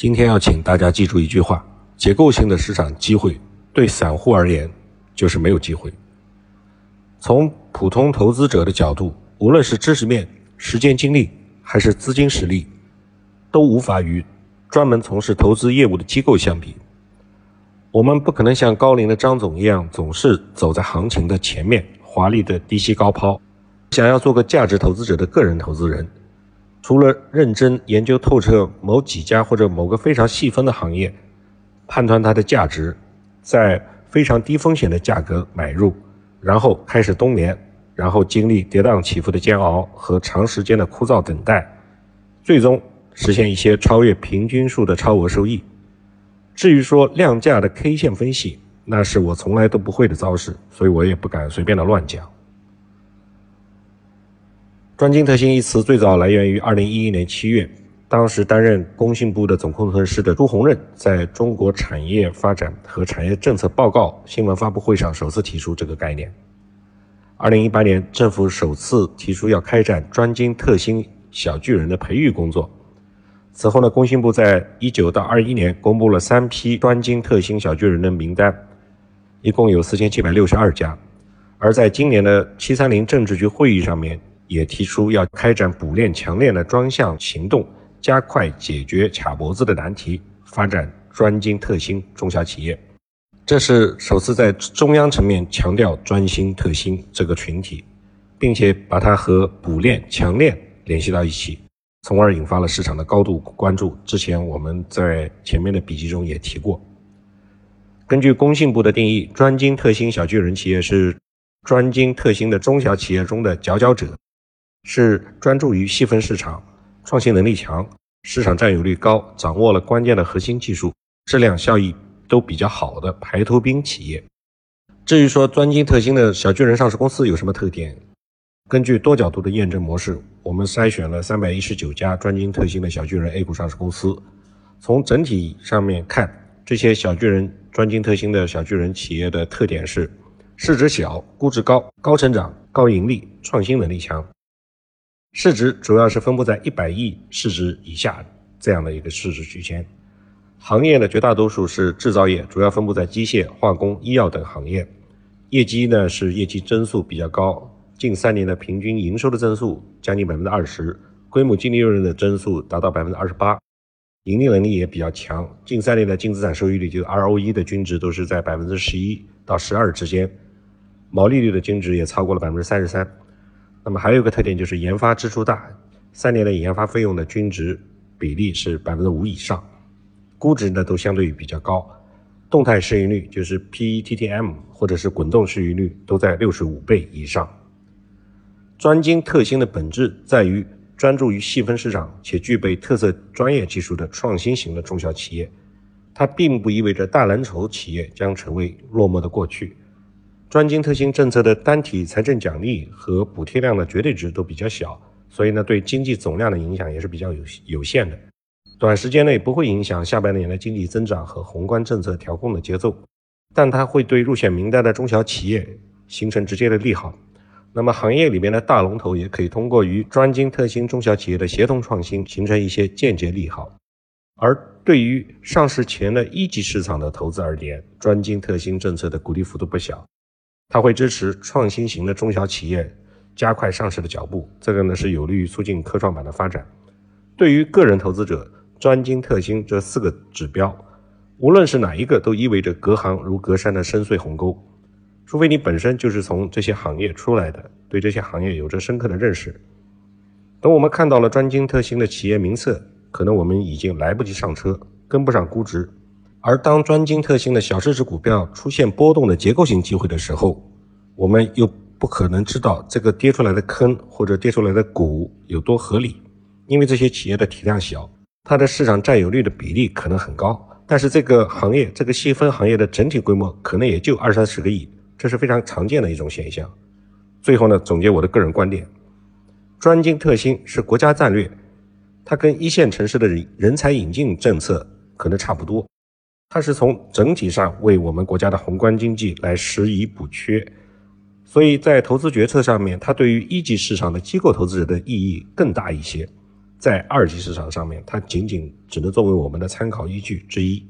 今天要请大家记住一句话：结构性的市场机会对散户而言就是没有机会。从普通投资者的角度，无论是知识面、时间精力还是资金实力，都无法与专门从事投资业务的机构相比。我们不可能像高龄的张总一样，总是走在行情的前面，华丽的低吸高抛。想要做个价值投资者的个人投资人。除了认真研究透彻某几家或者某个非常细分的行业，判断它的价值，在非常低风险的价格买入，然后开始冬眠，然后经历跌宕起伏的煎熬和长时间的枯燥等待，最终实现一些超越平均数的超额收益。至于说量价的 K 线分析，那是我从来都不会的招式，所以我也不敢随便的乱讲。专精特新一词最早来源于二零一一年七月，当时担任工信部的总工程师的朱宏任在中国产业发展和产业政策报告新闻发布会上首次提出这个概念。二零一八年，政府首次提出要开展专精特新小巨人的培育工作。此后呢，工信部在一九到二一年公布了三批专精特新小巨人的名单，一共有四千七百六十二家。而在今年的七三零政治局会议上面。也提出要开展补链强链的专项行动，加快解决卡脖子的难题，发展专精特新中小企业。这是首次在中央层面强调专精特新这个群体，并且把它和补链强链联系到一起，从而引发了市场的高度关注。之前我们在前面的笔记中也提过。根据工信部的定义，专精特新小巨人企业是专精特新的中小企业中的佼佼者。是专注于细分市场、创新能力强、市场占有率高、掌握了关键的核心技术、质量效益都比较好的排头兵企业。至于说专精特新的小巨人上市公司有什么特点？根据多角度的验证模式，我们筛选了三百一十九家专精特新的小巨人 A 股上市公司。从整体上面看，这些小巨人专精特新的小巨人企业的特点是：市值小、估值高、高成长、高盈利、创新能力强。市值主要是分布在一百亿市值以下这样的一个市值区间，行业呢绝大多数是制造业，主要分布在机械、化工、医药等行业。业绩呢是业绩增速比较高，近三年的平均营收的增速将近百分之二十，规模净利润的增速达到百分之二十八，盈利能力也比较强，近三年的净资产收益率就 ROE 的均值都是在百分之十一到十二之间，毛利率的均值也超过了百分之三十三。那么还有一个特点就是研发支出大，三年的研发费用的均值比例是百分之五以上，估值呢都相对于比较高，动态市盈率就是 PETTM 或者是滚动市盈率都在六十五倍以上。专精特新的本质在于专注于细分市场且具备特色专业技术的创新型的中小企业，它并不意味着大蓝筹企业将成为落寞的过去。专精特新政策的单体财政奖励和补贴量的绝对值都比较小，所以呢，对经济总量的影响也是比较有有限的。短时间内不会影响下半年的经济增长和宏观政策调控的节奏，但它会对入选名单的中小企业形成直接的利好。那么，行业里面的大龙头也可以通过与专精特新中小企业的协同创新，形成一些间接利好。而对于上市前的一级市场的投资而言，专精特新政策的鼓励幅度不小。它会支持创新型的中小企业加快上市的脚步，这个呢是有利于促进科创板的发展。对于个人投资者，专精特新这四个指标，无论是哪一个，都意味着隔行如隔山的深邃鸿沟。除非你本身就是从这些行业出来的，对这些行业有着深刻的认识。等我们看到了专精特新的企业名册，可能我们已经来不及上车，跟不上估值。而当专精特新的小市值股票出现波动的结构性机会的时候，我们又不可能知道这个跌出来的坑或者跌出来的股有多合理，因为这些企业的体量小，它的市场占有率的比例可能很高，但是这个行业这个细分行业的整体规模可能也就二三十个亿，这是非常常见的一种现象。最后呢，总结我的个人观点，专精特新是国家战略，它跟一线城市的人才引进政策可能差不多。它是从整体上为我们国家的宏观经济来拾遗补缺，所以在投资决策上面，它对于一级市场的机构投资者的意义更大一些。在二级市场上面，它仅仅只能作为我们的参考依据之一。